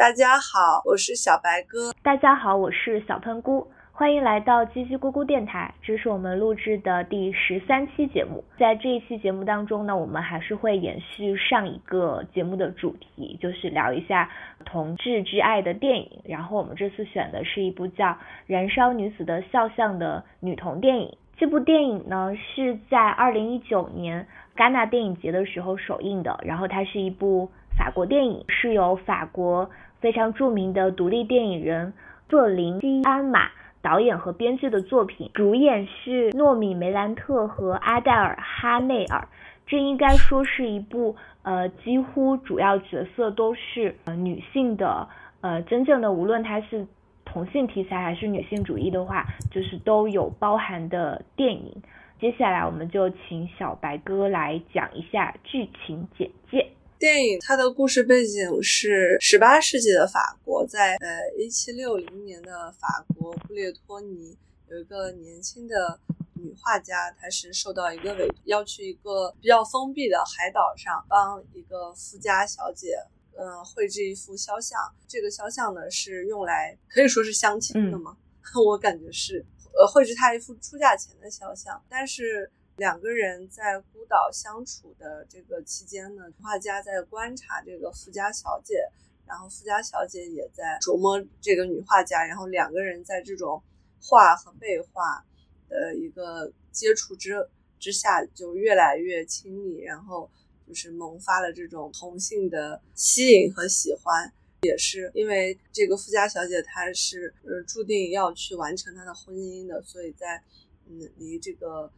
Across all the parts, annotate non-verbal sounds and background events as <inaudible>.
大家好，我是小白哥。大家好，我是小喷菇。欢迎来到叽叽咕咕电台，这是我们录制的第十三期节目。在这一期节目当中呢，我们还是会延续上一个节目的主题，就是聊一下同志之爱的电影。然后我们这次选的是一部叫《燃烧女子的肖像》的女同电影。这部电影呢是在二零一九年戛纳电影节的时候首映的。然后它是一部法国电影，是由法国非常著名的独立电影人瑟琳西安玛。导演和编剧的作品，主演是诺米梅兰特和阿黛尔哈内尔。这应该说是一部呃几乎主要角色都是呃女性的呃真正的无论它是同性题材还是女性主义的话，就是都有包含的电影。接下来我们就请小白哥来讲一下剧情简介。电影它的故事背景是十八世纪的法国，在呃一七六零年的法国布列托尼有一个年轻的女画家，她是受到一个委托要去一个比较封闭的海岛上帮一个富家小姐，嗯绘制一幅肖像。这个肖像呢是用来可以说是相亲的吗？<laughs> 我感觉是，呃绘制她一幅出嫁前的肖像，但是。两个人在孤岛相处的这个期间呢，画家在观察这个富家小姐，然后富家小姐也在琢磨这个女画家，然后两个人在这种画和被画的一个接触之之下，就越来越亲密，然后就是萌发了这种同性的吸引和喜欢。也是因为这个富家小姐她是呃注定要去完成她的婚姻的，所以在嗯离这个。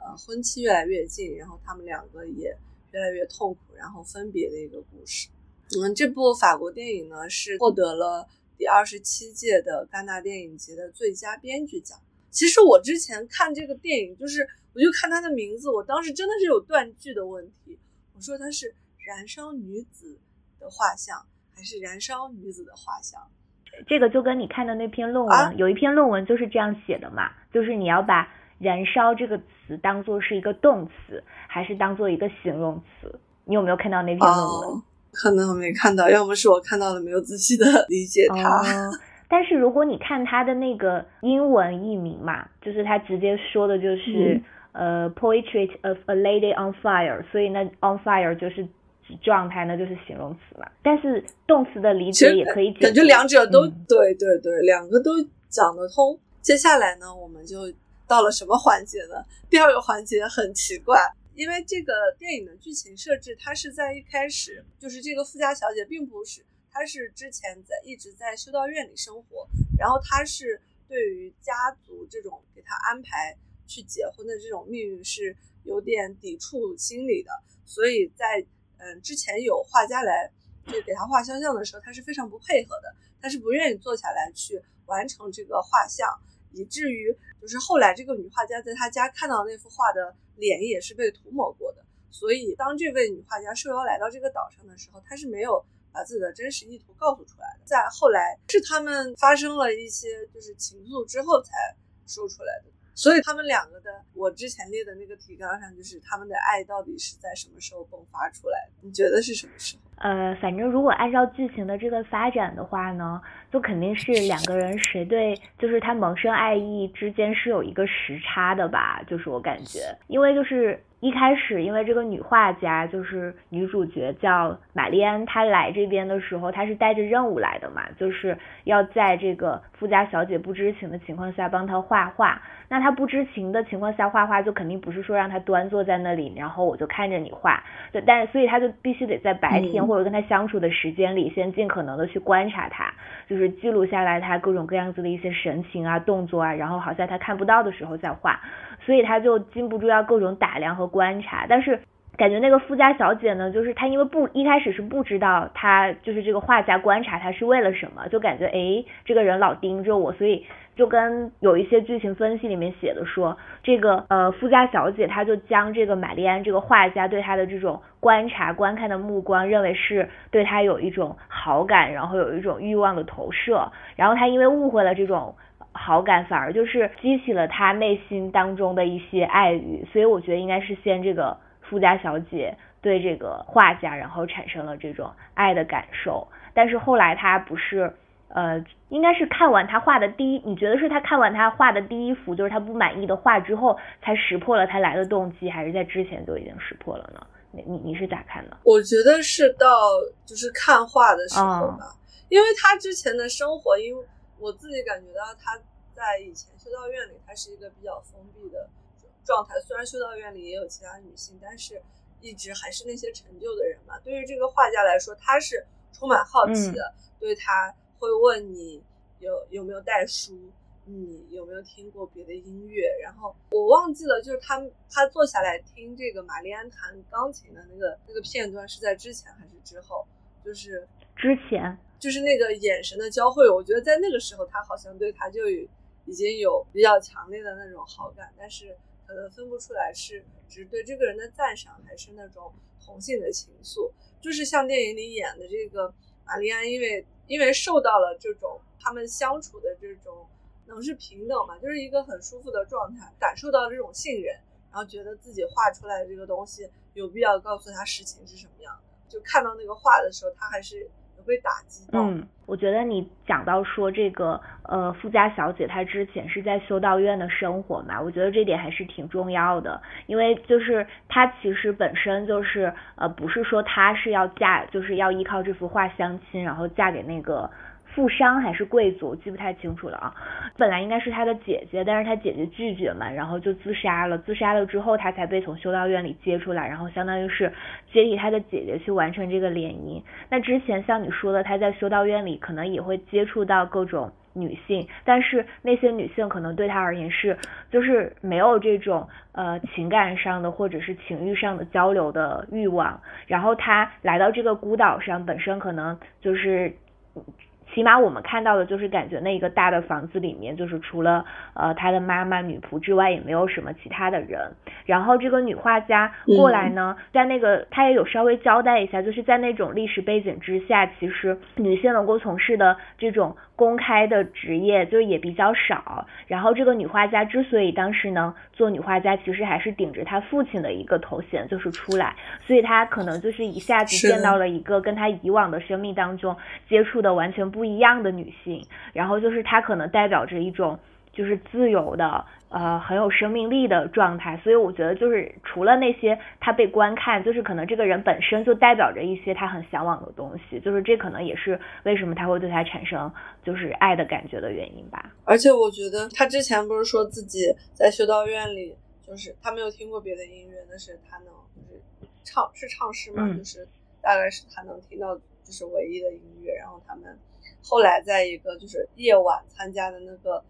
呃，婚期越来越近，然后他们两个也越来越痛苦，然后分别的一个故事。嗯，这部法国电影呢是获得了第二十七届的戛纳电影节的最佳编剧奖。其实我之前看这个电影，就是我就看它的名字，我当时真的是有断句的问题。我说它是燃烧女子的画像，还是燃烧女子的画像？这个就跟你看的那篇论文，有一篇论文就是这样写的嘛，就是你要把。燃烧这个词当做是一个动词，还是当做一个形容词？你有没有看到那篇论文？可能我没看到，要么是我看到了没有仔细的理解它。但是如果你看它的那个英文译名嘛，就是它直接说的就是呃，portrait of a lady on fire，所以那 on fire 就是状态，那就是形容词嘛。但是动词的理解也可以，感觉两者都对对对，两个都讲得通。接下来呢，我们就。到了什么环节呢？第二个环节很奇怪，因为这个电影的剧情设置，它是在一开始就是这个富家小姐并不是，她是之前在一直在修道院里生活，然后她是对于家族这种给她安排去结婚的这种命运是有点抵触心理的，所以在嗯之前有画家来就给她画肖像的时候，她是非常不配合的，她是不愿意坐下来去完成这个画像。以至于就是后来这个女画家在她家看到那幅画的脸也是被涂抹过的，所以当这位女画家受邀来到这个岛上的时候，她是没有把自己的真实意图告诉出来的。在后来是他们发生了一些就是情愫之后才说出来的。所以他们两个的，我之前列的那个提纲上，就是他们的爱到底是在什么时候迸发出来的？你觉得是什么时候？呃，反正如果按照剧情的这个发展的话呢，就肯定是两个人谁对，就是他萌生爱意之间是有一个时差的吧？就是我感觉，因为就是。一开始，因为这个女画家就是女主角叫玛丽安，她来这边的时候，她是带着任务来的嘛，就是要在这个富家小姐不知情的情况下帮她画画。那她不知情的情况下画画，就肯定不是说让她端坐在那里，然后我就看着你画。对但所以她就必须得在白天或者跟她相处的时间里，先尽可能的去观察她，就是记录下来她各种各样子的一些神情啊、动作啊，然后好像她看不到的时候再画。所以他就禁不住要各种打量和观察，但是感觉那个富家小姐呢，就是她因为不一开始是不知道她就是这个画家观察她是为了什么，就感觉哎这个人老盯着我，所以就跟有一些剧情分析里面写的说，这个呃富家小姐她就将这个玛丽安这个画家对她的这种观察观看的目光认为是对她有一种好感，然后有一种欲望的投射，然后她因为误会了这种。好感反而就是激起了他内心当中的一些爱欲，所以我觉得应该是先这个富家小姐对这个画家，然后产生了这种爱的感受。但是后来他不是。呃，应该是看完他画的第一，你觉得是他看完他画的第一幅，就是他不满意的画之后，才识破了他来的动机，还是在之前就已经识破了呢？你你你是咋看的？我觉得是到就是看画的时候吧，因为他之前的生活，因为我自己感觉到他在以前修道院里，他是一个比较封闭的状态。虽然修道院里也有其他女性，但是一直还是那些成就的人嘛。对于这个画家来说，他是充满好奇的，对他。会问你有有没有带书，你有没有听过别的音乐？然后我忘记了，就是他他坐下来听这个玛丽安弹钢琴的那个那个片段是在之前还是之后？就是之前，就是那个眼神的交汇。我觉得在那个时候，他好像对他就已经有比较强烈的那种好感，但是可能分不出来是只对这个人的赞赏，还是那种同性的情愫。就是像电影里演的这个玛丽安，因为。因为受到了这种他们相处的这种能是平等嘛，就是一个很舒服的状态，感受到这种信任，然后觉得自己画出来的这个东西有必要告诉他实情是什么样的。就看到那个画的时候，他还是被打击到。嗯，我觉得你讲到说这个呃富家小姐她之前是在修道院的生活嘛，我觉得这点还是挺重要的，因为就是她其实本身就是呃不是说她是要嫁就是要依靠这幅画相亲，然后嫁给那个。富商还是贵族，记不太清楚了啊。本来应该是他的姐姐，但是他姐姐拒绝嘛，然后就自杀了。自杀了之后，他才被从修道院里接出来，然后相当于是接替他的姐姐去完成这个联姻。那之前像你说的，他在修道院里可能也会接触到各种女性，但是那些女性可能对他而言是就是没有这种呃情感上的或者是情欲上的交流的欲望。然后他来到这个孤岛上，本身可能就是。起码我们看到的就是感觉那一个大的房子里面，就是除了呃他的妈妈女仆之外，也没有什么其他的人。然后这个女画家过来呢，在那个她也有稍微交代一下，就是在那种历史背景之下，其实女性能够从事的这种公开的职业就也比较少。然后这个女画家之所以当时能做女画家，其实还是顶着她父亲的一个头衔就是出来，所以她可能就是一下子见到了一个跟她以往的生命当中接触的完全不。不一样的女性，然后就是她可能代表着一种就是自由的呃很有生命力的状态，所以我觉得就是除了那些他被观看，就是可能这个人本身就代表着一些他很向往的东西，就是这可能也是为什么他会对他产生就是爱的感觉的原因吧。而且我觉得他之前不是说自己在修道院里，就是他没有听过别的音乐，但是他能就是唱是唱诗嘛，就是大概是他能听到就是唯一的音乐，然后他们。后来在一个就是夜晚参加的那个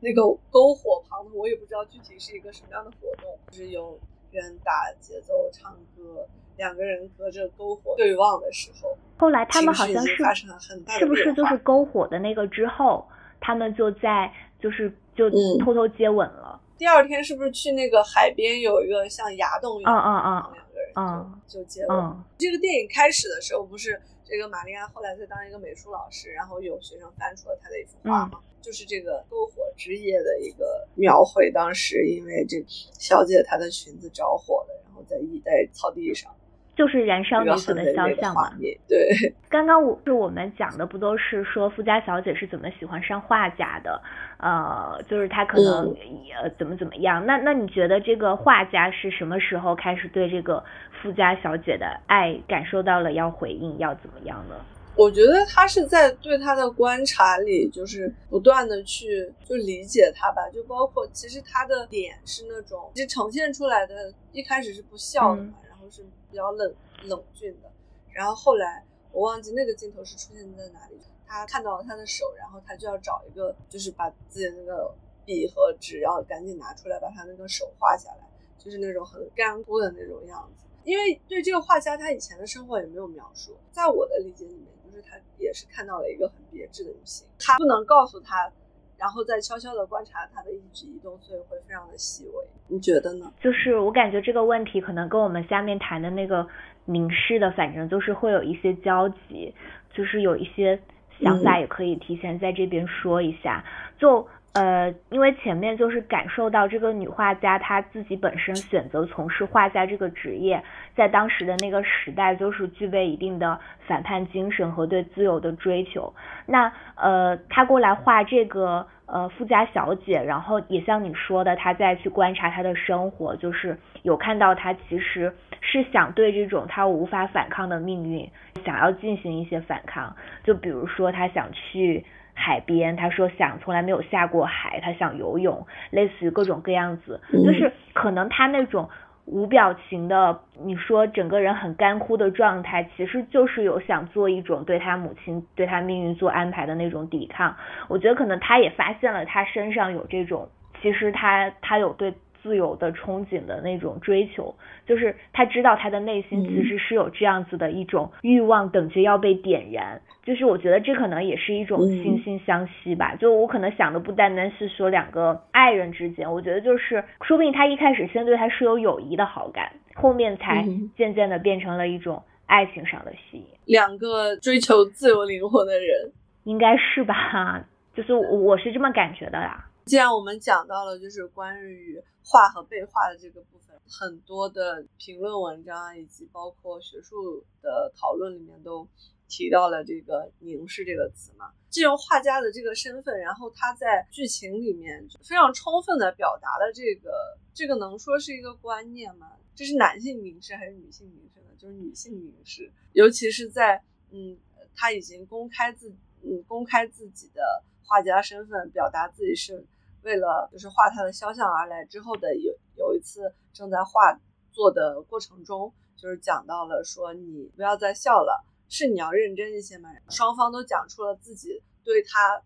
那个篝火旁，我也不知道具体是一个什么样的活动，就是有人打节奏唱歌，两个人隔着篝火对望的时候，后来他们好像是发生了很大的是不是就是篝火的那个之后，他们就在就是就偷偷接吻了。第二天是不是去那个海边有一个像崖洞一样，嗯嗯嗯，两个人就就接吻。这个电影开始的时候不是。这个玛丽安后来在当一个美术老师，然后有学生翻出了她的一幅画嘛，就是这个篝火之夜的一个描绘。当时因为这小姐她的裙子着火了，然后在一在草地上。就是燃烧女子的肖像嘛？对，<laughs> 刚刚我是我们讲的不都是说富家小姐是怎么喜欢上画家的？呃，就是她可能呃怎么怎么样？那那你觉得这个画家是什么时候开始对这个富家小姐的爱感受到了要回应要怎么样呢？我觉得他是在对他的观察里，就是不断的去就理解他吧，就包括其实他的脸是那种，其实呈现出来的一开始是不笑的是。比较冷冷峻的，然后后来我忘记那个镜头是出现在哪里。他看到了他的手，然后他就要找一个，就是把自己的那个笔和纸要赶紧拿出来，把他那个手画下来，就是那种很干枯的那种样子。因为对这个画家，他以前的生活也没有描述，在我的理解里面，就是他也是看到了一个很别致的女性，他不能告诉他。然后再悄悄的观察他的一举一动，所以会非常的细微。你觉得呢？就是我感觉这个问题可能跟我们下面谈的那个凝视的，反正就是会有一些交集，就是有一些想法也可以提前在这边说一下。就呃，因为前面就是感受到这个女画家她自己本身选择从事画家这个职业，在当时的那个时代就是具备一定的反叛精神和对自由的追求。那呃，她过来画这个呃富家小姐，然后也像你说的，她再去观察她的生活，就是有看到她其实是想对这种她无法反抗的命运，想要进行一些反抗。就比如说她想去。海边，他说想从来没有下过海，他想游泳，类似于各种各样子，就是可能他那种无表情的，你说整个人很干枯的状态，其实就是有想做一种对他母亲对他命运做安排的那种抵抗。我觉得可能他也发现了他身上有这种，其实他他有对。自由的憧憬的那种追求，就是他知道他的内心其实是有这样子的一种欲望，等着要被点燃。就是我觉得这可能也是一种惺惺相惜吧。就我可能想的不单单是说两个爱人之间，我觉得就是说不定他一开始先对他是有友谊的好感，后面才渐渐的变成了一种爱情上的吸引。两个追求自由灵魂的人，应该是吧？就是我是这么感觉的啦。既然我们讲到了，就是关于画和被画的这个部分，很多的评论文章以及包括学术的讨论里面都提到了这个“凝视”这个词嘛。借用画家的这个身份，然后他在剧情里面非常充分的表达了这个，这个能说是一个观念吗？这是男性凝视还是女性凝视呢？就是女性凝视，尤其是在嗯，他已经公开自嗯公开自己的画家身份，表达自己是。为了就是画他的肖像而来之后的有有一次正在画作的过程中，就是讲到了说你不要再笑了，是你要认真一些嘛。双方都讲出了自己对他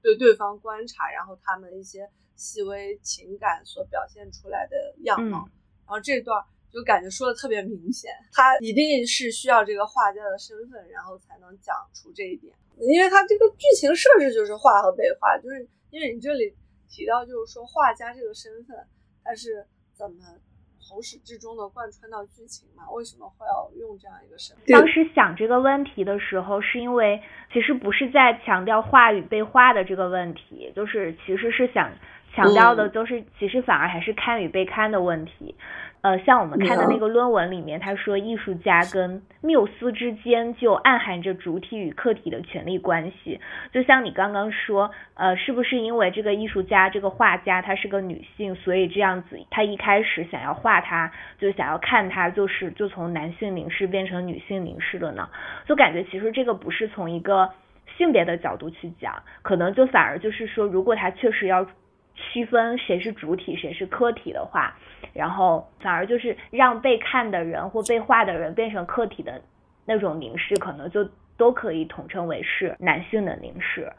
对对方观察，然后他们一些细微情感所表现出来的样貌。然后这段就感觉说的特别明显，他一定是需要这个画家的身份，然后才能讲出这一点，因为他这个剧情设置就是画和被画，就是因为你这里。提到就是说画家这个身份，他是怎么从始至终的贯穿到剧情嘛？为什么会要用这样一个身份？当时想这个问题的时候，是因为其实不是在强调画与被画的这个问题，就是其实是想强调的，就是其实反而还是看与被看的问题。呃，像我们看的那个论文里面，他说艺术家跟缪斯之间就暗含着主体与客体的权利关系。就像你刚刚说，呃，是不是因为这个艺术家这个画家她是个女性，所以这样子，她一开始想要画她，就想要看她，就是就从男性凝视变成女性凝视了呢？就感觉其实这个不是从一个性别的角度去讲，可能就反而就是说，如果他确实要。区分谁是主体，谁是客体的话，然后反而就是让被看的人或被画的人变成客体的那种凝视，可能就都可以统称为是男性的凝视。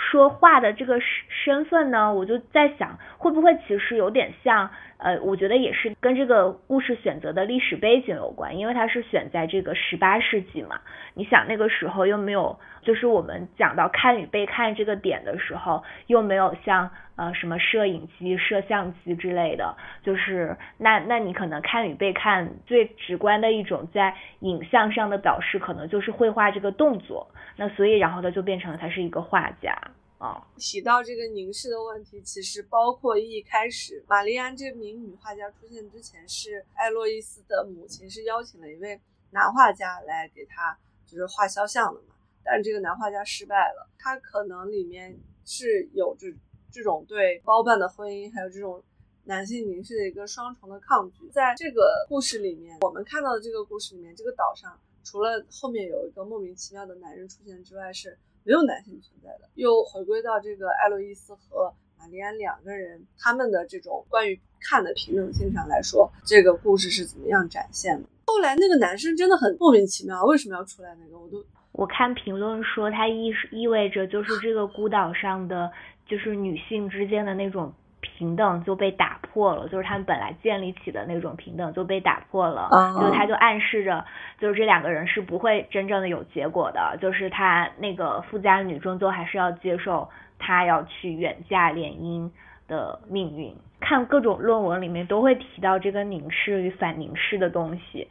说话的这个身份呢，我就在想，会不会其实有点像，呃，我觉得也是跟这个故事选择的历史背景有关，因为它是选在这个十八世纪嘛。你想那个时候又没有，就是我们讲到看与被看这个点的时候，又没有像呃什么摄影机、摄像机之类的，就是那那你可能看与被看最直观的一种在影像上的表示，可能就是绘画这个动作。那所以，然后他就变成了他是一个画家啊。提到这个凝视的问题，其实包括一开始玛丽安这名女画家出现之前，是艾洛伊斯的母亲是邀请了一位男画家来给他就是画肖像的嘛。但这个男画家失败了，他可能里面是有着这种对包办的婚姻，还有这种男性凝视的一个双重的抗拒。在这个故事里面，我们看到的这个故事里面，这个岛上。除了后面有一个莫名其妙的男人出现之外，是没有男性存在的。又回归到这个艾洛伊斯和玛丽安两个人他们的这种关于看的平等性上来说，这个故事是怎么样展现的？后来那个男生真的很莫名其妙，为什么要出来？那个我都我看评论说，它意意味着就是这个孤岛上的就是女性之间的那种。平等就被打破了，就是他们本来建立起的那种平等就被打破了，就他就暗示着，就是这两个人是不会真正的有结果的，就是他那个富家女终究还是要接受他要去远嫁联姻的命运。看各种论文里面都会提到这个凝视与反凝视的东西，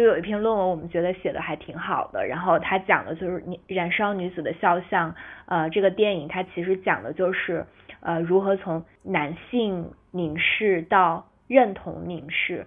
就有一篇论文我们觉得写的还挺好的，然后他讲的就是《燃烧女子的肖像》，呃，这个电影它其实讲的就是。呃如何从男性凝视到认同凝视。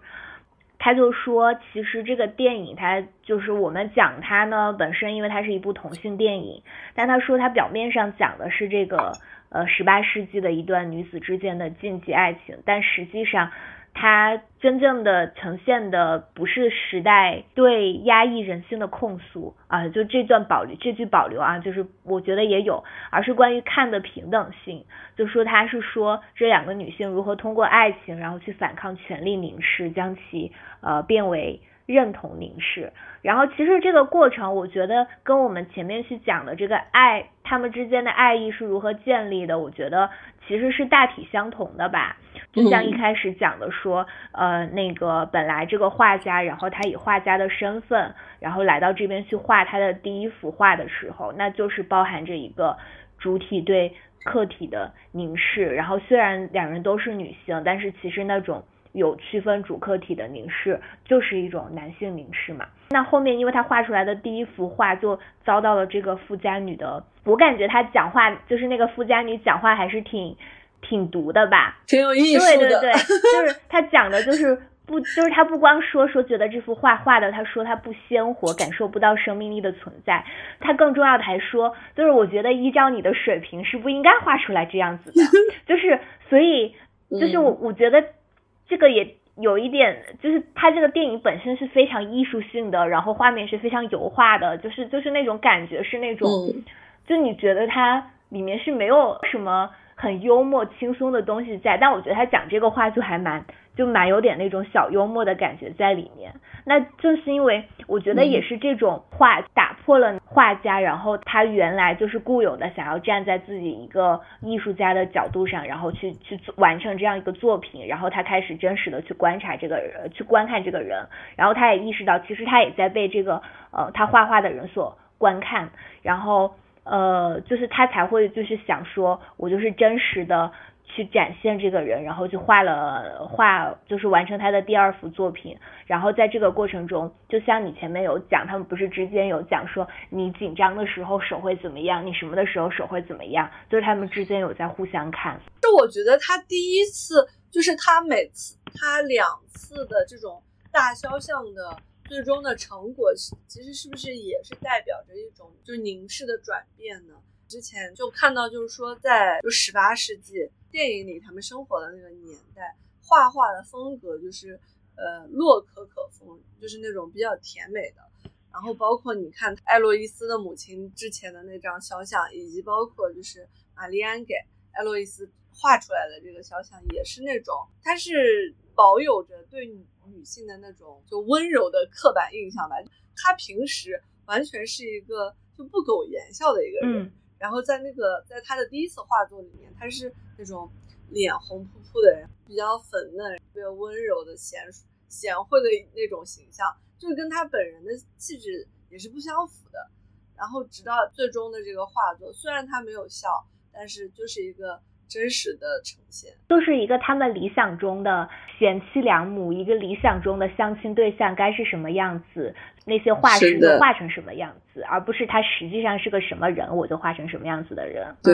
他就说，其实这个电影，它就是我们讲它呢，本身因为它是一部同性电影，但他说它表面上讲的是这个呃十八世纪的一段女子之间的禁忌爱情，但实际上。它真正的呈现的不是时代对压抑人性的控诉啊，就这段保留这句保留啊，就是我觉得也有，而是关于看的平等性，就说他是说这两个女性如何通过爱情，然后去反抗权力凝视，将其呃变为。认同凝视，然后其实这个过程，我觉得跟我们前面去讲的这个爱，他们之间的爱意是如何建立的，我觉得其实是大体相同的吧。就像一开始讲的说，呃，那个本来这个画家，然后他以画家的身份，然后来到这边去画他的第一幅画的时候，那就是包含着一个主体对客体的凝视。然后虽然两人都是女性，但是其实那种。有区分主客体的凝视，就是一种男性凝视嘛。那后面，因为他画出来的第一幅画就遭到了这个富家女的，我感觉他讲话就是那个富家女讲话还是挺挺毒的吧，挺有意思的。对对对，<laughs> 就是他讲的就是不，就是他不光说说觉得这幅画画的，他说他不鲜活，感受不到生命力的存在。他更重要的还说，就是我觉得依照你的水平是不应该画出来这样子的。<laughs> 就是所以，就是我我觉得。这个也有一点，就是它这个电影本身是非常艺术性的，然后画面是非常油画的，就是就是那种感觉是那种，就你觉得它里面是没有什么。很幽默轻松的东西在，但我觉得他讲这个话就还蛮就蛮有点那种小幽默的感觉在里面。那正是因为我觉得也是这种话打破了画家，然后他原来就是固有的想要站在自己一个艺术家的角度上，然后去去完成这样一个作品，然后他开始真实的去观察这个人，去观看这个人，然后他也意识到其实他也在被这个呃他画画的人所观看，然后。呃，就是他才会就是想说，我就是真实的去展现这个人，然后就画了画，就是完成他的第二幅作品。然后在这个过程中，就像你前面有讲，他们不是之间有讲说，你紧张的时候手会怎么样，你什么的时候手会怎么样，就是他们之间有在互相看。就我觉得他第一次，就是他每次他两次的这种大肖像的。最终的成果其实是不是也是代表着一种就凝视的转变呢？之前就看到就是说在就十八世纪电影里他们生活的那个年代，画画的风格就是呃洛可可风，就是那种比较甜美的。然后包括你看艾洛伊斯的母亲之前的那张肖像，以及包括就是玛丽安给艾洛伊斯画出来的这个肖像，也是那种它是保有着对女。女性的那种就温柔的刻板印象吧，她平时完全是一个就不苟言笑的一个人，然后在那个在她的第一次画作里面，她是那种脸红扑扑的人，比较粉嫩、比较温柔的贤贤惠的那种形象，就是跟她本人的气质也是不相符的。然后直到最终的这个画作，虽然她没有笑，但是就是一个。真实的呈现，就是一个他们理想中的贤妻良母，一个理想中的相亲对象该是什么样子，那些画师就画成什么样子，而不是他实际上是个什么人，我就画成什么样子的人。对，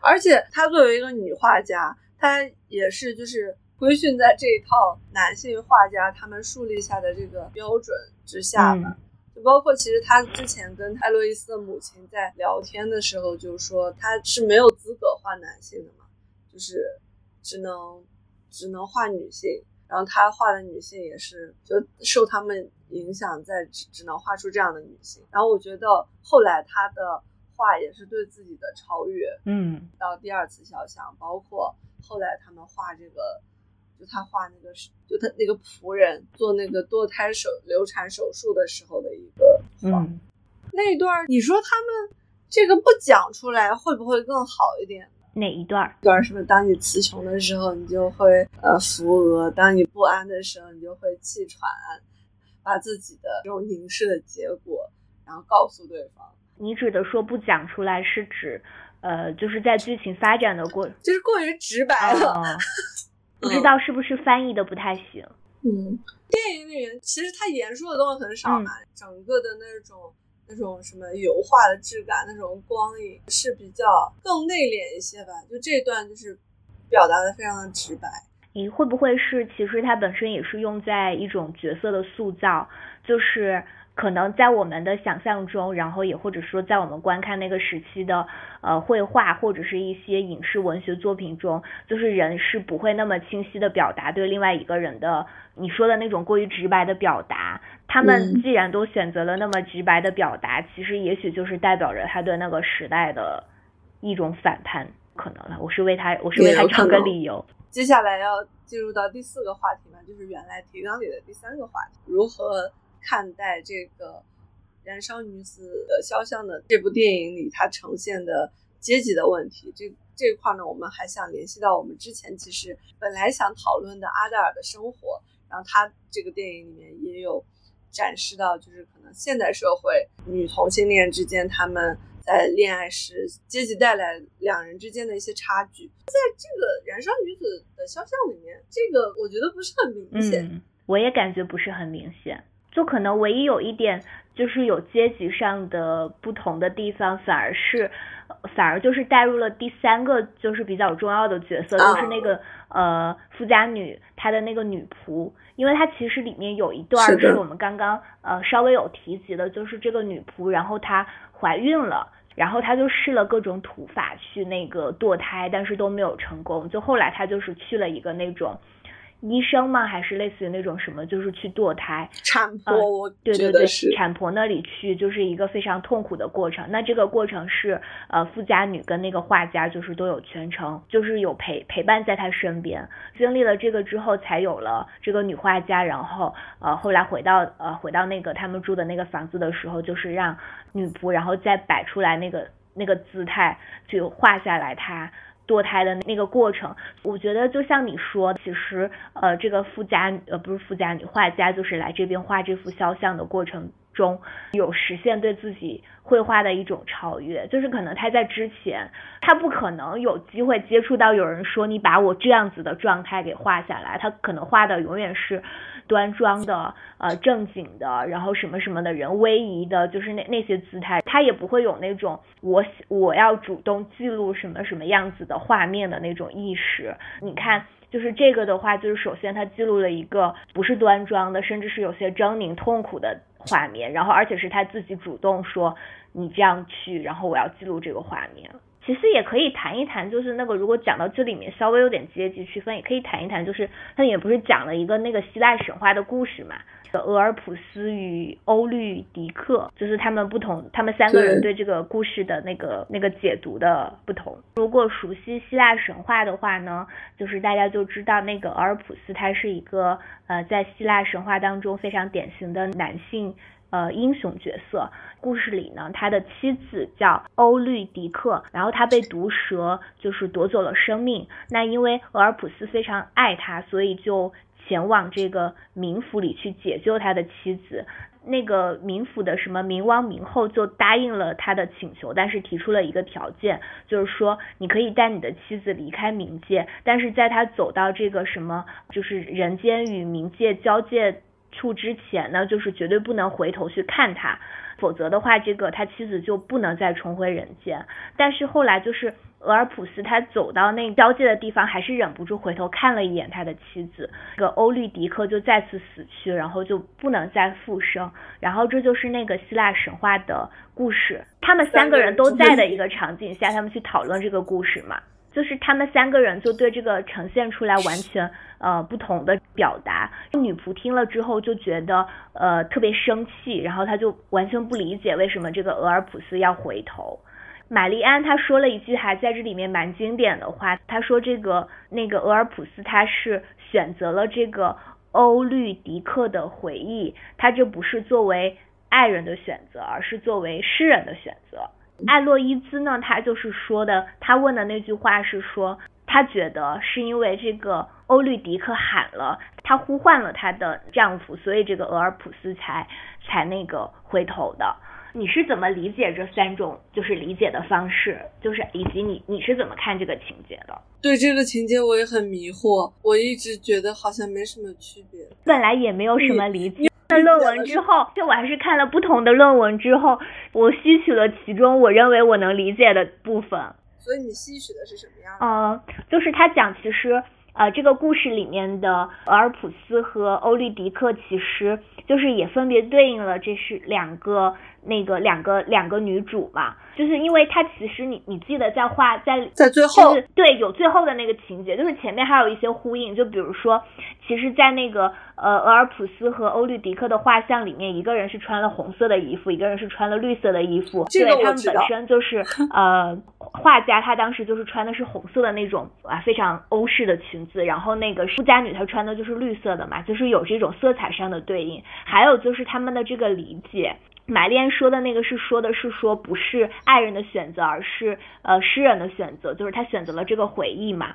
而且她作为一个女画家，她也是就是规训在这一套男性画家他们树立下的这个标准之下吧。就包括其实他之前跟艾洛伊斯的母亲在聊天的时候，就说他是没有资格画男性的嘛，就是只能只能画女性，然后他画的女性也是就受他们影响，在只只能画出这样的女性。然后我觉得后来他的画也是对自己的超越，嗯，到第二次肖像，包括后来他们画这个。就他画那个是，就他那个仆人做那个堕胎手流产手术的时候的一个画，那一段你说他们这个不讲出来会不会更好一点？哪一段？段是不是当你词穷的时候，你就会呃扶额；当你不安的时候，你就会气喘，把自己的这种凝视的结果，然后告诉对方。你指的说不讲出来，是指呃，就是在剧情发展的过，就是过于直白了。<laughs> 不知道是不是翻译的不太行。嗯，电影里面其实他言说的东西很少嘛，整个的那种那种什么油画的质感，那种光影是比较更内敛一些吧。就这段就是表达的非常的直白。你会不会是其实它本身也是用在一种角色的塑造，就是。可能在我们的想象中，然后也或者说在我们观看那个时期的呃绘画或者是一些影视文学作品中，就是人是不会那么清晰的表达对另外一个人的你说的那种过于直白的表达。他们既然都选择了那么直白的表达，其实也许就是代表着他对那个时代的一种反叛可能了。我是为他，我是为他找个理由。接下来要进入到第四个话题呢，就是原来提纲里的第三个话题，如何。看待这个《燃烧女子的肖像》的这部电影里，它呈现的阶级的问题，这这块呢，我们还想联系到我们之前其实本来想讨论的阿黛尔的生活，然后他这个电影里面也有展示到，就是可能现代社会女同性恋之间他们在恋爱时阶级带来两人之间的一些差距，在这个《燃烧女子的肖像》里面，这个我觉得不是很明显，我也感觉不是很明显。就可能唯一有一点就是有阶级上的不同的地方，反而是反而就是带入了第三个就是比较重要的角色，就是那个呃富家女她的那个女仆，因为她其实里面有一段是我们刚刚呃稍微有提及的，就是这个女仆然后她怀孕了，然后她就试了各种土法去那个堕胎，但是都没有成功，就后来她就是去了一个那种。医生吗？还是类似于那种什么，就是去堕胎产婆？对对对，产婆那里去就是一个非常痛苦的过程。那这个过程是呃，富家女跟那个画家就是都有全程，就是有陪陪伴在她身边。经历了这个之后，才有了这个女画家。然后呃，后来回到呃回到那个他们住的那个房子的时候，就是让女仆然后再摆出来那个那个姿态，就画下来她。堕胎的那个过程，我觉得就像你说，其实呃，这个富家呃不是富家女画家，就是来这边画这幅肖像的过程中，有实现对自己绘画的一种超越，就是可能他在之前，他不可能有机会接触到有人说你把我这样子的状态给画下来，他可能画的永远是。端庄的，呃，正经的，然后什么什么的人，威仪的，就是那那些姿态，他也不会有那种我我要主动记录什么什么样子的画面的那种意识。你看，就是这个的话，就是首先他记录了一个不是端庄的，甚至是有些狰狞痛苦的画面，然后而且是他自己主动说你这样去，然后我要记录这个画面。其实也可以谈一谈，就是那个如果讲到这里面稍微有点阶级区分，也可以谈一谈，就是它也不是讲了一个那个希腊神话的故事嘛，俄尔普斯与欧律狄克，就是他们不同，他们三个人对这个故事的那个那个解读的不同。如果熟悉希腊神话的话呢，就是大家就知道那个俄尔普斯他是一个呃在希腊神话当中非常典型的男性。呃，英雄角色故事里呢，他的妻子叫欧律狄克，然后他被毒蛇就是夺走了生命。那因为俄尔普斯非常爱他，所以就前往这个冥府里去解救他的妻子。那个冥府的什么冥王冥后就答应了他的请求，但是提出了一个条件，就是说你可以带你的妻子离开冥界，但是在他走到这个什么就是人间与冥界交界。处之前呢，就是绝对不能回头去看他，否则的话，这个他妻子就不能再重回人间。但是后来就是俄尔普斯他走到那交界的地方，还是忍不住回头看了一眼他的妻子，这个欧律狄克就再次死去，然后就不能再复生。然后这就是那个希腊神话的故事，他们三个人都在的一个场景下，他们去讨论这个故事嘛。就是他们三个人就对这个呈现出来完全呃不同的表达。女仆听了之后就觉得呃特别生气，然后她就完全不理解为什么这个俄尔普斯要回头。玛丽安她说了一句还在这里面蛮经典的话，她说这个那个俄尔普斯他是选择了这个欧律狄克的回忆，他这不是作为爱人的选择，而是作为诗人的选择。艾洛伊兹呢？他就是说的，他问的那句话是说，他觉得是因为这个欧律狄克喊了，他呼唤了他的丈夫，所以这个俄尔普斯才才那个回头的。你是怎么理解这三种就是理解的方式？就是以及你你是怎么看这个情节的？对这个情节我也很迷惑，我一直觉得好像没什么区别，本来也没有什么理解。那论文之后，就我还是看了不同的论文之后，我吸取了其中我认为我能理解的部分。所以你吸取的是什么样的？呃，就是他讲，其实呃，这个故事里面的俄尔普斯和欧律狄克，其实就是也分别对应了，这是两个那个两个两个女主嘛。就是因为他其实你你记得在画在在最后对有最后的那个情节，就是前面还有一些呼应，就比如说，其实，在那个呃俄尔普斯和欧律狄克的画像里面，一个人是穿了红色的衣服，一个人是穿了绿色的衣服，对他们本身就是呃画家，他当时就是穿的是红色的那种啊非常欧式的裙子，然后那个富家女她穿的就是绿色的嘛，就是有这种色彩上的对应，还有就是他们的这个理解。玛丽安说的那个是说的是说不是爱人的选择，而是呃诗人的选择，就是他选择了这个回忆嘛。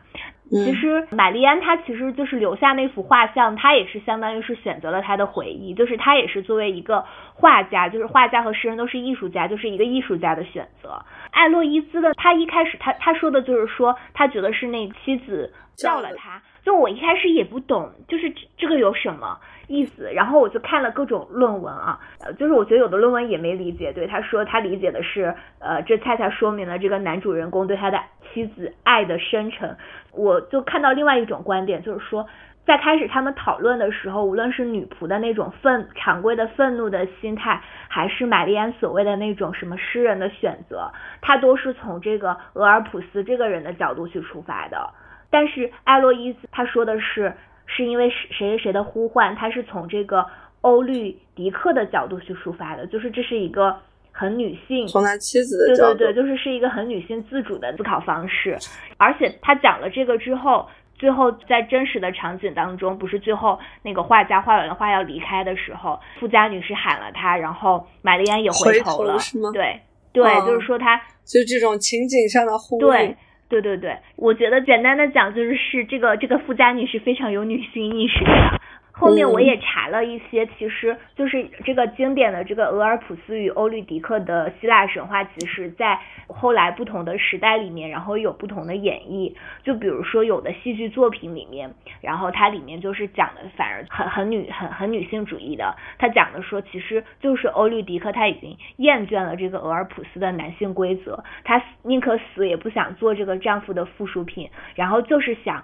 其实玛丽安她其实就是留下那幅画像，她也是相当于是选择了她的回忆，就是她也是作为一个画家，就是画家和诗人都是艺术家，就是一个艺术家的选择。艾洛伊兹的他一开始他他说的就是说他觉得是那妻子叫了他，就我一开始也不懂，就是这个有什么。意思，然后我就看了各种论文啊，呃，就是我觉得有的论文也没理解，对他说他理解的是，呃，这恰恰说明了这个男主人公对他的妻子爱的深沉。我就看到另外一种观点，就是说，在开始他们讨论的时候，无论是女仆的那种愤常规的愤怒的心态，还是玛丽安所谓的那种什么诗人的选择，他都是从这个俄尔普斯这个人的角度去出发的。但是艾洛伊斯他说的是。是因为谁谁谁的呼唤，他是从这个欧律狄克的角度去出发的，就是这是一个很女性，从他妻子的角度，对对对，就是是一个很女性自主的思考方式。而且他讲了这个之后，最后在真实的场景当中，不是最后那个画家画完了画要离开的时候，富家女士喊了他，然后玛丽安也回头了，是吗？对对，就是说他就这种情景上的呼应。对对对，我觉得简单的讲就是是这个这个富家女是非常有女性意识的。后面我也查了一些，其实就是这个经典的这个俄尔普斯与欧律狄克的希腊神话，其实在后来不同的时代里面，然后有不同的演绎。就比如说有的戏剧作品里面，然后它里面就是讲的反而很很女很很女性主义的。他讲的说，其实就是欧律狄克他已经厌倦了这个俄尔普斯的男性规则，他宁可死也不想做这个丈夫的附属品，然后就是想。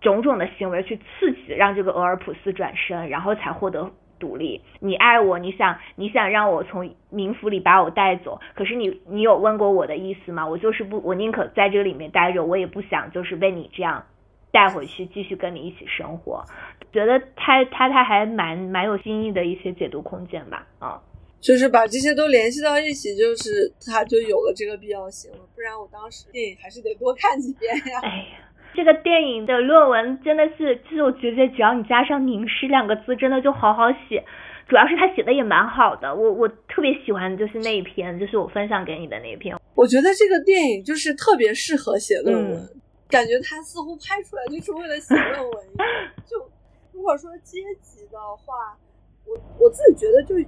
种种的行为去刺激，让这个俄尔普斯转身，然后才获得独立。你爱我，你想你想让我从冥府里把我带走，可是你你有问过我的意思吗？我就是不，我宁可在这里面待着，我也不想就是被你这样带回去，继续跟你一起生活。觉得他他他还蛮蛮有新意的一些解读空间吧，啊，就是把这些都联系到一起，就是他就有了这个必要性了。不然我当时电影还是得多看几遍呀。哎呀。这个电影的论文真的是，就是我觉得只要你加上“凝视”两个字，真的就好好写。主要是他写的也蛮好的，我我特别喜欢就是那一篇，就是我分享给你的那一篇。我觉得这个电影就是特别适合写论文，感觉他似乎拍出来就是为了写论文。<laughs> 就如果说阶级的话，我我自己觉得就那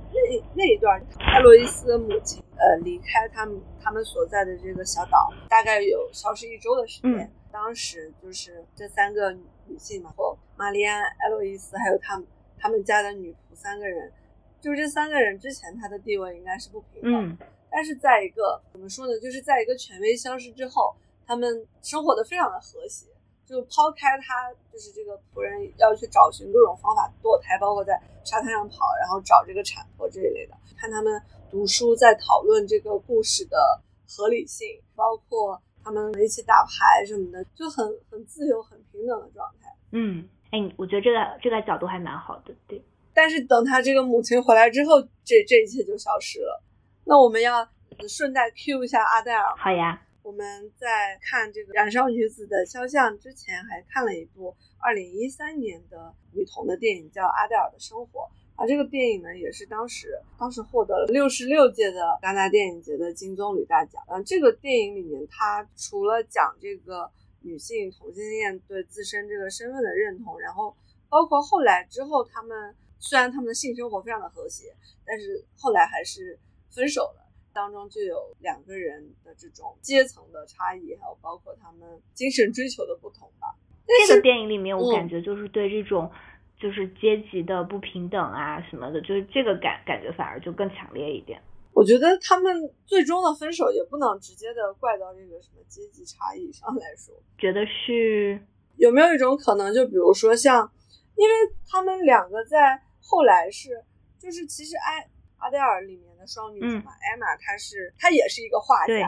那一段，艾洛伊斯的母亲呃离开他们他们所在的这个小岛，大概有消失一周的时间。当时就是这三个女性嘛，和玛丽安、艾洛伊斯，还有他们他们家的女仆三个人，就是这三个人之前她的地位应该是不平等，但是在一个怎么说呢，就是在一个权威消失之后，他们生活的非常的和谐。就抛开他，就是这个仆人要去找寻各种方法堕胎，包括在沙滩上跑，然后找这个产婆这一类的。看他们读书，在讨论这个故事的合理性，包括。他们一起打牌什么的，就很很自由、很平等的状态。嗯，哎，我觉得这个这个角度还蛮好的，对。但是等他这个母亲回来之后，这这一切就消失了。那我们要顺带 Q 一下阿黛尔。好呀。我们在看这个《燃烧女子的肖像》之前，还看了一部二零一三年的女童的电影，叫《阿黛尔的生活》。而这个电影呢，也是当时当时获得了六十六届的戛纳电影节的金棕榈大奖。嗯，这个电影里面，它除了讲这个女性同性恋对自身这个身份的认同，然后包括后来之后，他们虽然他们的性生活非常的和谐，但是后来还是分手了。当中就有两个人的这种阶层的差异，还有包括他们精神追求的不同吧。这个电影里面，我感觉就是对这种。就是阶级的不平等啊什么的，就是这个感感觉反而就更强烈一点。我觉得他们最终的分手也不能直接的怪到这个什么阶级差异上来说。觉得是有没有一种可能，就比如说像，因为他们两个在后来是，就是其实艾阿黛尔里面的双女主嘛，艾玛她是她也是一个画家，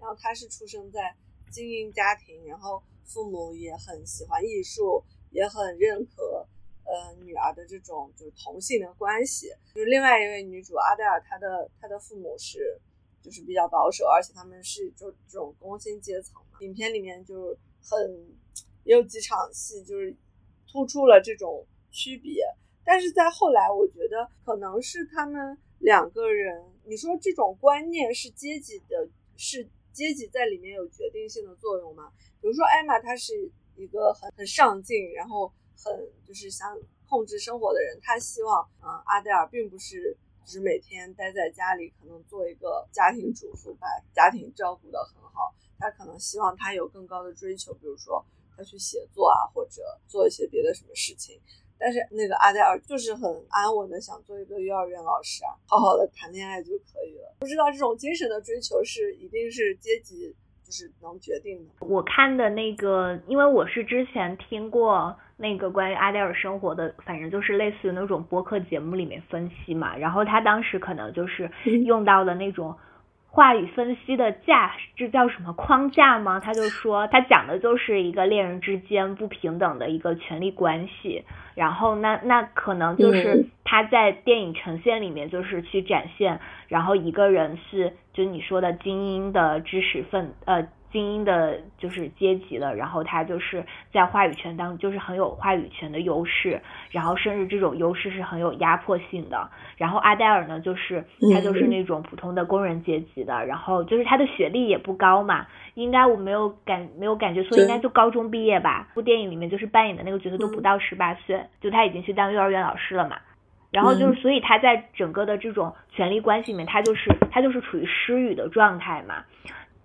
然后她是出生在精英家庭，然后父母也很喜欢艺术，也很认可。呃，女儿的这种就是同性的关系，就是另外一位女主阿黛尔，她的她的父母是就是比较保守，而且他们是就这种工薪阶层嘛。影片里面就是很也有几场戏，就是突出了这种区别。但是在后来，我觉得可能是他们两个人，你说这种观念是阶级的，是阶级在里面有决定性的作用吗？比如说艾玛，她是一个很很上进，然后。很就是想控制生活的人，他希望，嗯，阿黛尔并不是就是每天待在家里，可能做一个家庭主妇，把家庭照顾得很好。他可能希望他有更高的追求，比如说他去写作啊，或者做一些别的什么事情。但是那个阿黛尔就是很安稳的想做一个幼儿园老师啊，好好的谈恋爱就可以了。不知道这种精神的追求是一定是阶级就是能决定的。我看的那个，因为我是之前听过。那个关于阿黛尔生活的，反正就是类似于那种播客节目里面分析嘛，然后他当时可能就是 <laughs> 用到的那种话语分析的架，这叫什么框架吗？他就说他讲的就是一个恋人之间不平等的一个权利关系，然后那那可能就是他在电影呈现里面就是去展现，然后一个人是就你说的精英的知识分呃。精英的就是阶级了，然后他就是在话语权当就是很有话语权的优势，然后甚至这种优势是很有压迫性的。然后阿黛尔呢，就是他就是那种普通的工人阶级的，然后就是他的学历也不高嘛，应该我没有感没有感觉错，应该就高中毕业吧。部电影里面就是扮演的那个角色都不到十八岁，就他已经去当幼儿园老师了嘛。然后就是所以他在整个的这种权力关系里面，他就是他就是处于失语的状态嘛。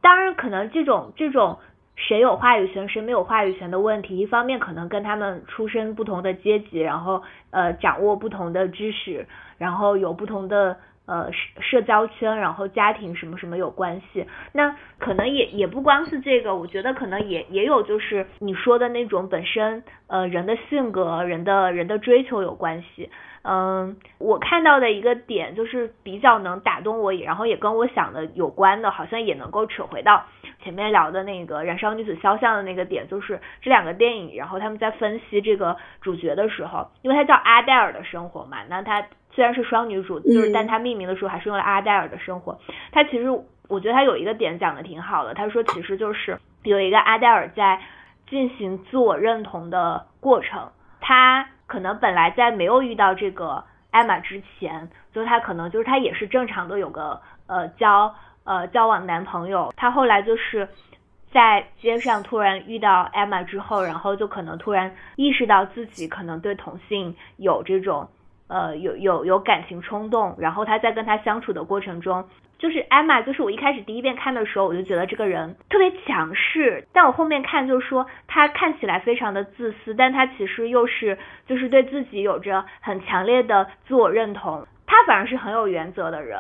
当然，可能这种这种谁有话语权谁没有话语权的问题，一方面可能跟他们出身不同的阶级，然后呃掌握不同的知识，然后有不同的呃社社交圈，然后家庭什么什么有关系。那可能也也不光是这个，我觉得可能也也有就是你说的那种本身呃人的性格、人的人的追求有关系。嗯，我看到的一个点就是比较能打动我，然后也跟我想的有关的，好像也能够扯回到前面聊的那个《燃烧女子肖像》的那个点，就是这两个电影，然后他们在分析这个主角的时候，因为他叫阿黛尔的生活嘛，那他虽然是双女主，就是但他命名的时候还是用了阿黛尔的生活。他其实我觉得他有一个点讲的挺好的，他说其实就是有一个阿黛尔在进行自我认同的过程，他。可能本来在没有遇到这个艾玛之前，就她可能就是她也是正常的有个呃交呃交往男朋友，她后来就是在街上突然遇到艾玛之后，然后就可能突然意识到自己可能对同性有这种呃有有有感情冲动，然后他在跟他相处的过程中。就是艾玛，就是我一开始第一遍看的时候，我就觉得这个人特别强势，但我后面看就说他看起来非常的自私，但他其实又是就是对自己有着很强烈的自我认同，他反而是很有原则的人，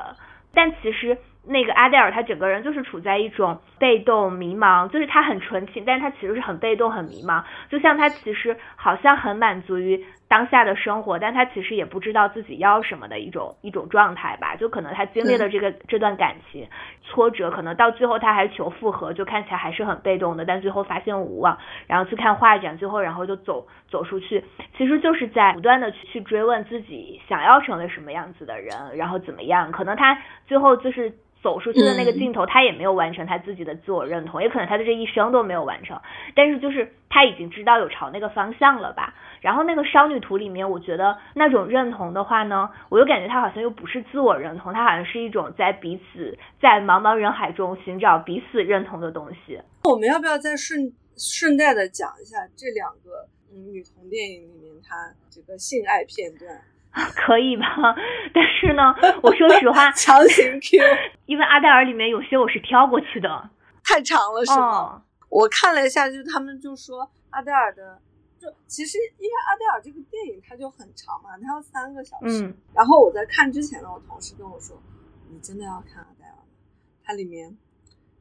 但其实。那个阿黛尔，她整个人就是处在一种被动迷茫，就是她很纯情，但是她其实是很被动、很迷茫。就像她其实好像很满足于当下的生活，但他其实也不知道自己要什么的一种一种状态吧。就可能他经历了这个这段感情挫折，可能到最后他还求复合，就看起来还是很被动的。但最后发现无望，然后去看画展，最后然后就走走出去，其实就是在不断的去追问自己想要成为什么样子的人，然后怎么样。可能他最后就是。走出去的那个镜头，他也没有完成他自己的自我认同，也可能他的这一生都没有完成。但是就是他已经知道有朝那个方向了吧。然后那个少女图里面，我觉得那种认同的话呢，我又感觉他好像又不是自我认同，他好像是一种在彼此在茫茫人海中寻找彼此认同的东西。我们要不要再顺顺带的讲一下这两个嗯女同电影里面她这个性爱片段？<laughs> 可以吧？<laughs> 但是呢，我说实话，<laughs> 强行 Q，因为阿黛尔里面有些我是挑过去的，太长了是吗？我看了一下，就他们就说阿黛尔的就其实因为阿黛尔这个电影它就很长嘛，它要三个小时。嗯然后我在看之前呢，我同事跟我说：“你真的要看阿黛尔吗？它里面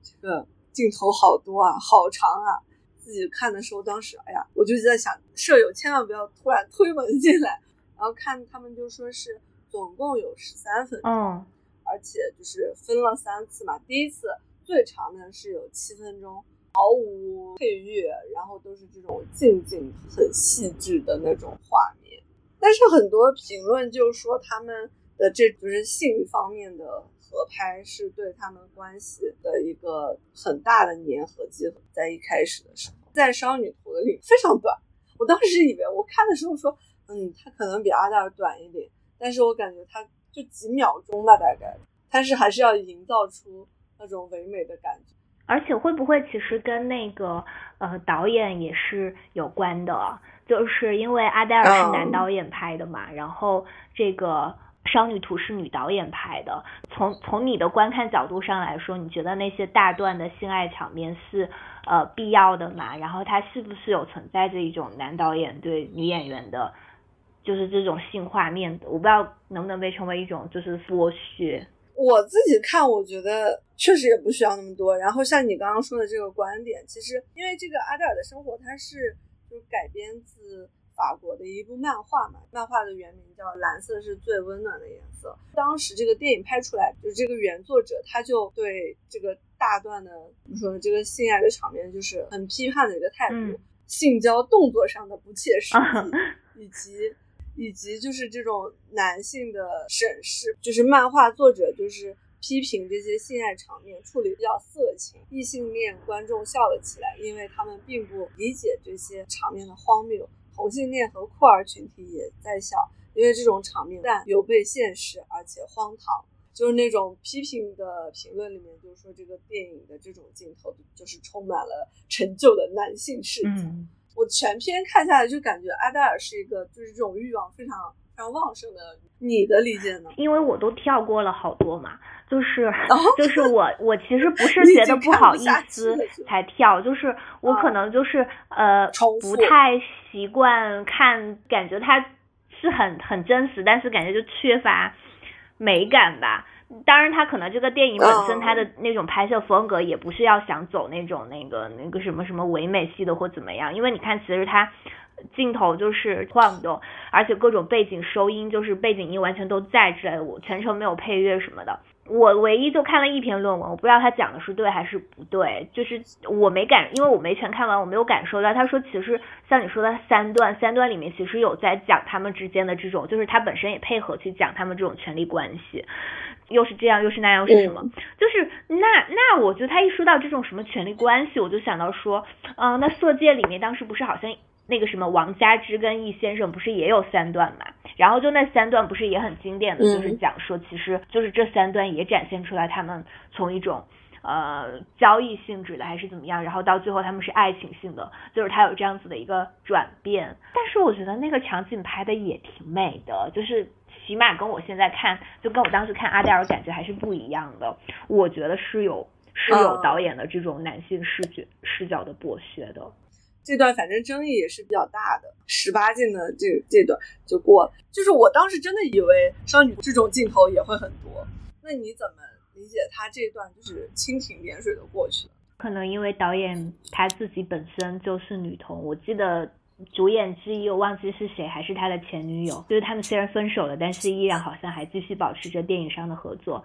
这个镜头好多啊，好长啊。”自己看的时候，当时哎呀，我就在想，舍友千万不要突然推门进来。然后看他们就说是总共有十三分钟，嗯而且就是分了三次嘛。第一次最长的是有七分钟，毫无配乐，然后都是这种静静很细致的那种画面。但是很多评论就说他们的这就是性方面的合拍是对他们关系的一个很大的粘合剂，在一开始的时候，在《少女图》的里非常短。我当时以为我看的时候说，嗯，它可能比阿黛尔短一点，但是我感觉它就几秒钟吧，大概，但是还是要营造出那种唯美的感觉。而且会不会其实跟那个呃导演也是有关的？就是因为阿黛尔是男导演拍的嘛，然后这个《少女图》是女导演拍的。从从你的观看角度上来说，你觉得那些大段的性爱场面是呃必要的嘛？然后它是不是有存在着一种男导演对女演员的，就是这种性画面的？我不知道能不能被称为一种就是剥削。我自己看，我觉得确实也不需要那么多。然后像你刚刚说的这个观点，其实因为这个阿黛尔的生活，它是就改编自法国的一部漫画嘛，漫画的原名叫《蓝色是最温暖的颜色》。当时这个电影拍出来，就这个原作者他就对这个大段的怎么说呢，这个性爱的场面就是很批判的一个态度，嗯性交动作上的不切实啊际，<laughs> 以及。以及就是这种男性的审视，就是漫画作者就是批评这些性爱场面处理比较色情，异性恋观众笑了起来，因为他们并不理解这些场面的荒谬，同性恋和酷儿群体也在笑，因为这种场面不但有悖现实，而且荒唐。就是那种批评的评论里面，就是说这个电影的这种镜头就是充满了陈旧的男性视角。嗯我全篇看下来就感觉阿黛尔是一个就是这种欲望非常非常旺盛的。你的理解呢？因为我都跳过了好多嘛，就是、哦就是我 <laughs> 我其实不是觉得不好意思才跳，就是我可啊能就是、呃不太习惯看，感觉它是很很真实，但是感觉就缺乏美感吧。当然，他可能这个电影本身哦它的那种拍摄风格也不是要想走那种那个那个什么什么唯美系的或怎么样，因为你看，其实他镜头就是晃动，而且各种背景收音就是背景音完全都在之类的，我全程没有配乐什么的。我唯一就看了一篇论文，我不知道他讲的是对还是不对，就是我没感，因为我没全看完，我没有感受到。他说其实像你说的三段，三段里面其实有在讲他们之间的这种，就是他本身也配合去讲他们这种权力关系，又是这样又是那样又是什么，嗯就是那那我觉得他一说到这种什么权力关系，我就想到说，嗯、那《色戒》里面当时不是好像那个什么王佳芝跟易先生不是也有三段嘛？然后就那三段不是也很经典的，嗯就是讲说其实就是这三段也展现出来他们从一种。呃，交易性质的还是怎么样？然后到最后他们是爱情性的，就是他有这样子的一个转变。但是我觉得那个场景拍的也挺美的，就是起码跟我现在看，就跟我当时看阿黛尔感觉还是不一样的。我觉得是有是有嗯导演的这种男性视觉视角的剥削的。这段反正争议也是比较大的，十八禁的这这段就过了。就是我当时真的以为少女这种镜头也会很多，那你怎么理解他这段就是蜻蜓点水的过去了？可能因为导演他自己本身就是女同，我记得主演之一我忘记是谁，还是他的前女友，就是他们虽然分手了，但是依然好像还继续保持着电影上的合作。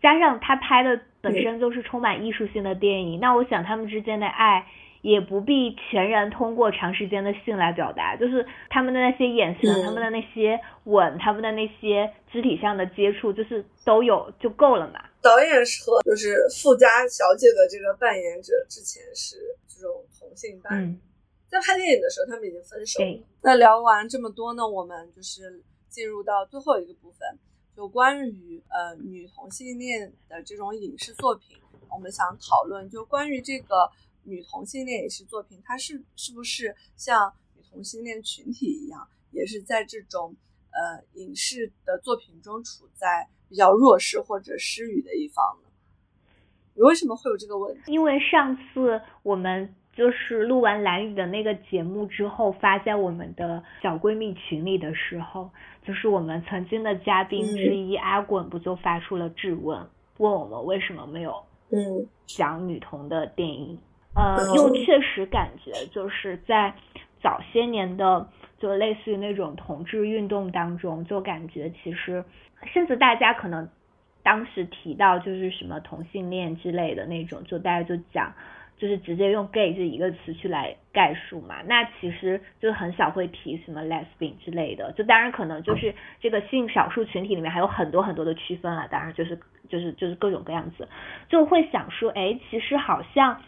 加上他拍的本身就是充满艺术性的电影，那我想他们之间的爱也不必全然通过长时间的性来表达，就是他们的那些眼神、嗯他们的那些吻、他们的那些肢体上的接触，就是都有就够了嘛。导演是和就是富家小姐的这个扮演者之前是这种同性伴侣，嗯，在拍电影的时候他们已经分手了。那聊完这么多呢，我们就是进入到最后一个部分，就关于呃女同性恋的这种影视作品，我们想讨论就关于这个女同性恋影视作品，它是是不是像女同性恋群体一样，也是在这种呃影视的作品中处在比较弱势或者失语的一方呢？你为什么会有这个问题？因为上次我们就是录完蓝雨的那个节目之后，发在我们的小闺蜜群里的时候，就是我们曾经的嘉宾之一阿滚不就发出了质问，问我们为什么没有嗯。讲女童的电影？呃，又确实感觉就是在早些年的，就类似于那种同志运动当中，就感觉其实，甚至大家可能当时提到就是什么同性恋之类的那种，就大家就讲，就是直接用 gay 这一个词去来概述嘛。那其实就很少会提什么 lesbian 之类的，就当然可能就是这个性少数群体里面还有很多很多的区分啊，当然就是就是就是各种各样子，就会想说，哎，其实好像。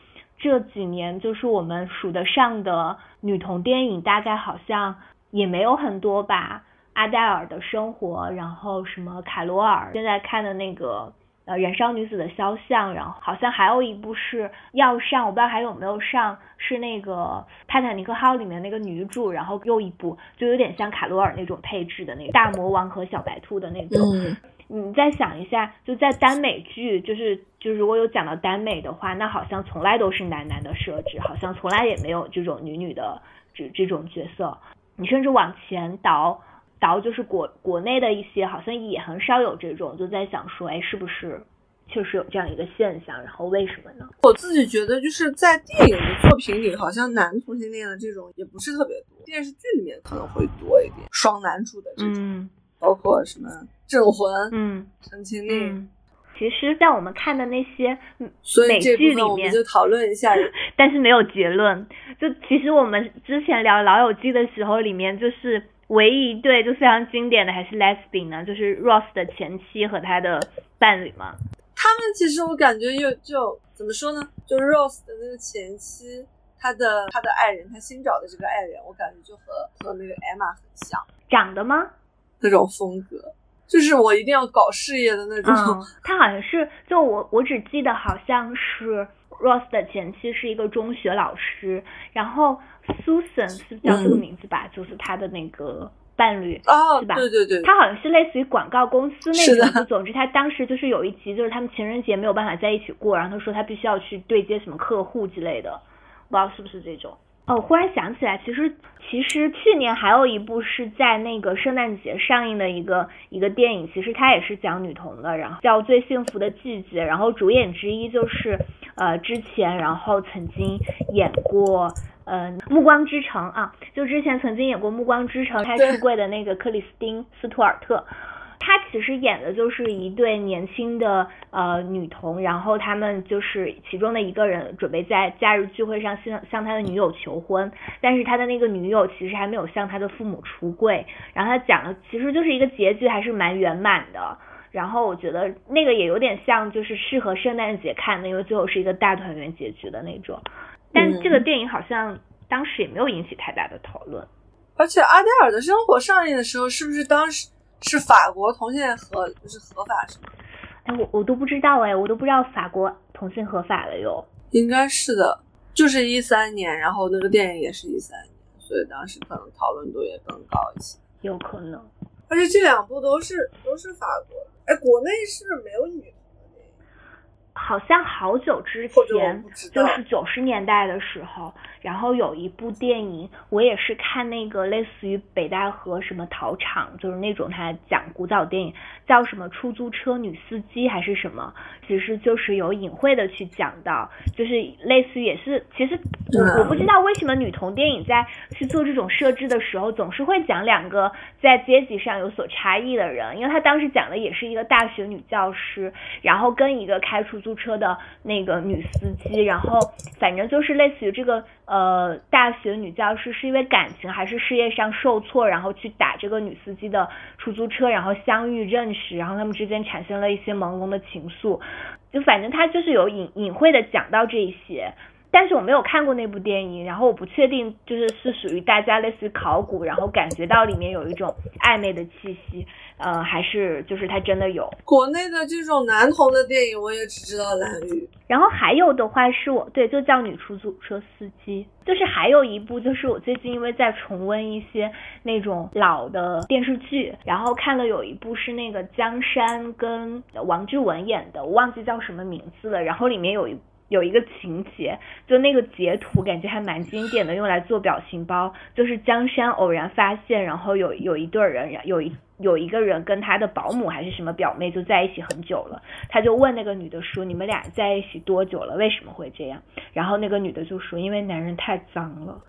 这几年就是我们数得上的女同电影，大概好像也没有很多吧。阿黛尔的生活，然后什么凯罗尔，现在看的那个呃燃烧女子的肖像，然后好像还有一部是要上，我不知道还有没有上，是那个泰坦尼克号里面那个女主，然后又一部就有点像卡罗尔那种配置的那个大魔王和小白兔的那种。你再想一下，就在耽美剧，就是就如果有讲到耽美的话，那好像从来都是男男的设置，好像从来也没有这种女女的这这种角色。你甚至往前倒倒，就是国国内的一些，好像也很少有这种。就在想说，哎，是不是确实有这样一个现象？然后为什么呢？我自己觉得，就是在电影的作品里，好像男同性恋的这种也不是特别多，电视剧里面可能会多一点，双男主的这种，包括什么。镇魂，嗯，陈情令，其实，在我们看的那些美剧里面，我们就讨论一下，<laughs> 但是没有结论。就其实我们之前聊《老友记》的时候，里面就是唯一一对就非常经典的还是 Lesbian 呢，就是 Ross 的前妻和他的伴侣嘛。他们其实我感觉又就怎么说呢？就 Ross 的那个前妻，他的他的爱人，他新找的这个爱人，我感觉就和和那个 Emma 很像，长得吗？那种风格。就是我一定要搞事业的那种。他好像是，就我我只记得好像是 Ross 的前妻是一个中学老师，然后 Susan 是叫这个名字吧，就是他的那个伴侣，是吧？对对对。他好像是类似于广告公司那种。总之，他当时就是有一集，就是他们情人节没有办法在一起过，然后他说他必须要去对接什么客户之类的，不知道是不是这种。哦，忽然想起来，其实其实去年还有一部是在那个圣诞节上映的一个一个电影，其实它也是讲女童的，然后叫《最幸福的季节》，然后主演之一就是呃之前然后曾经演过呃《暮光之城》啊，就之前曾经演过《暮光之城》开出柜的那个克里斯汀斯图尔特。他其实演的就是一对年轻的呃女童，然后他们就是其中的一个人准备在假日聚会上向向他的女友求婚，但是他的那个女友其实还没有向他的父母出柜，然后他讲的其实就是一个结局还是蛮圆满的，然后我觉得那个也有点像就是适合圣诞节看的，因为最后是一个大团圆结局的那种，但这个电影好像当时也没有引起太大的讨论，而且阿黛尔的生活上映的时候是不是当时？是法国同性合就是合法是吗？哎，我我都不知道哎，我都不知道法国同性合法了哟。应该是的，就是一三年，然后那个电影也是一三年，所以当时可能讨论度也更高一些。有可能。而且这两部都是都是法国，哎，国内是没有女。好像好久之前，就是九十年代的时候，然后有一部电影，我也是看那个类似于北戴河什么陶场，就是那种他讲古早电影，叫什么出租车女司机还是什么，其实就是有隐晦的去讲到，就是类似于也是，其实我我不知道为什么女童电影在去做这种设置的时候，总是会讲两个在阶级上有所差异的人，因为他当时讲的也是一个大学女教师，然后跟一个开出租。租车的那个女司机，然后反正就是类似于这个呃大学女教师是因为感情还是事业上受挫，然后去打这个女司机的出租车，然后相遇认识，然后他们之间产生了一些朦胧的情愫，就反正他就是有隐隐晦的讲到这一些。但是我没有看过那部电影，然后我不确定就是是属于大家类似于考古，然后感觉到里面有一种暧昧的气息，呃，还是就是它真的有。国内的这种男同的电影，我也只知道蓝雨。然后还有的话是我对，就叫女出租车司机。就是还有一部，就是我最近因为在重温一些那种老的电视剧，然后看了有一部是那个江山跟王志文演的，我忘记叫什么名字了。然后里面有一。有一个情节，就那个截图感觉还蛮经典的，用来做表情包。就是江山偶然发现，然后有有一对人，有一有一个人跟他的保姆还是什么表妹就在一起很久了，他就问那个女的说：“你们俩在一起多久了？为什么会这样？”然后那个女的就说：“因为男人太脏了。”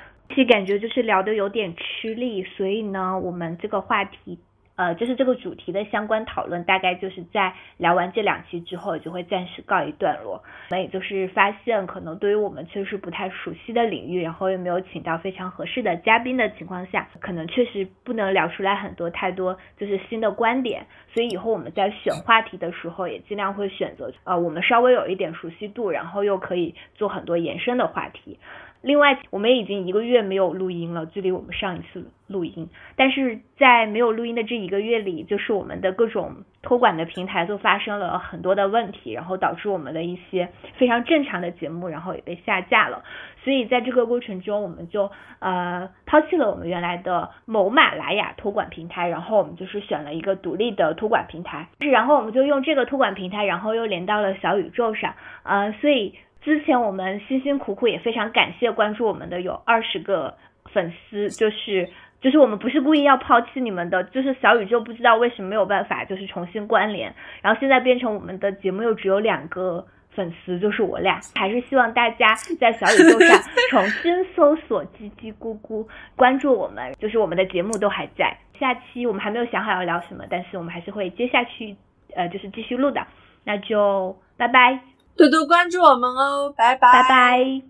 <laughs> 其实感觉就是聊的有点吃力，所以呢，我们这个话题。呃，就是这个主题的相关讨论，大概就是在聊完这两期之后，就会暂时告一段落。那也就是发现，可能对于我们确实不太熟悉的领域，然后又没有请到非常合适的嘉宾的情况下，可能确实不能聊出来很多太多就是新的观点。所以以后我们在选话题的时候，也尽量会选择呃我们稍微有一点熟悉度，然后又可以做很多延伸的话题。另外，我们已经一个月没有录音了，距离我们上一次录音。但是在没有录音的这一个月里，就是我们的各种托管的平台都发生了很多的问题，然后导致我们的一些非常正常的节目，然后也被下架了。所以在这个过程中，我们就呃抛弃了我们原来的某马拉雅托管平台，然后我们就是选了一个独立的托管平台。然后我们就用这个托管平台，然后又连到了小宇宙上。呃，所以。之前我们辛辛苦苦也非常感谢关注我们的有二十个粉丝，就是就是我们不是故意要抛弃你们的，就是小宇宙不知道为什么没有办法就是重新关联，然后现在变成我们的节目又只有两个粉丝，就是我俩，还是希望大家在小宇宙上 <laughs> 重新搜索叽叽咕咕，关注我们，就是我们的节目都还在。下期我们还没有想好要聊什么，但是我们还是会接下去呃就是继续录的，那就拜拜。多多关注我们哦，拜拜拜拜。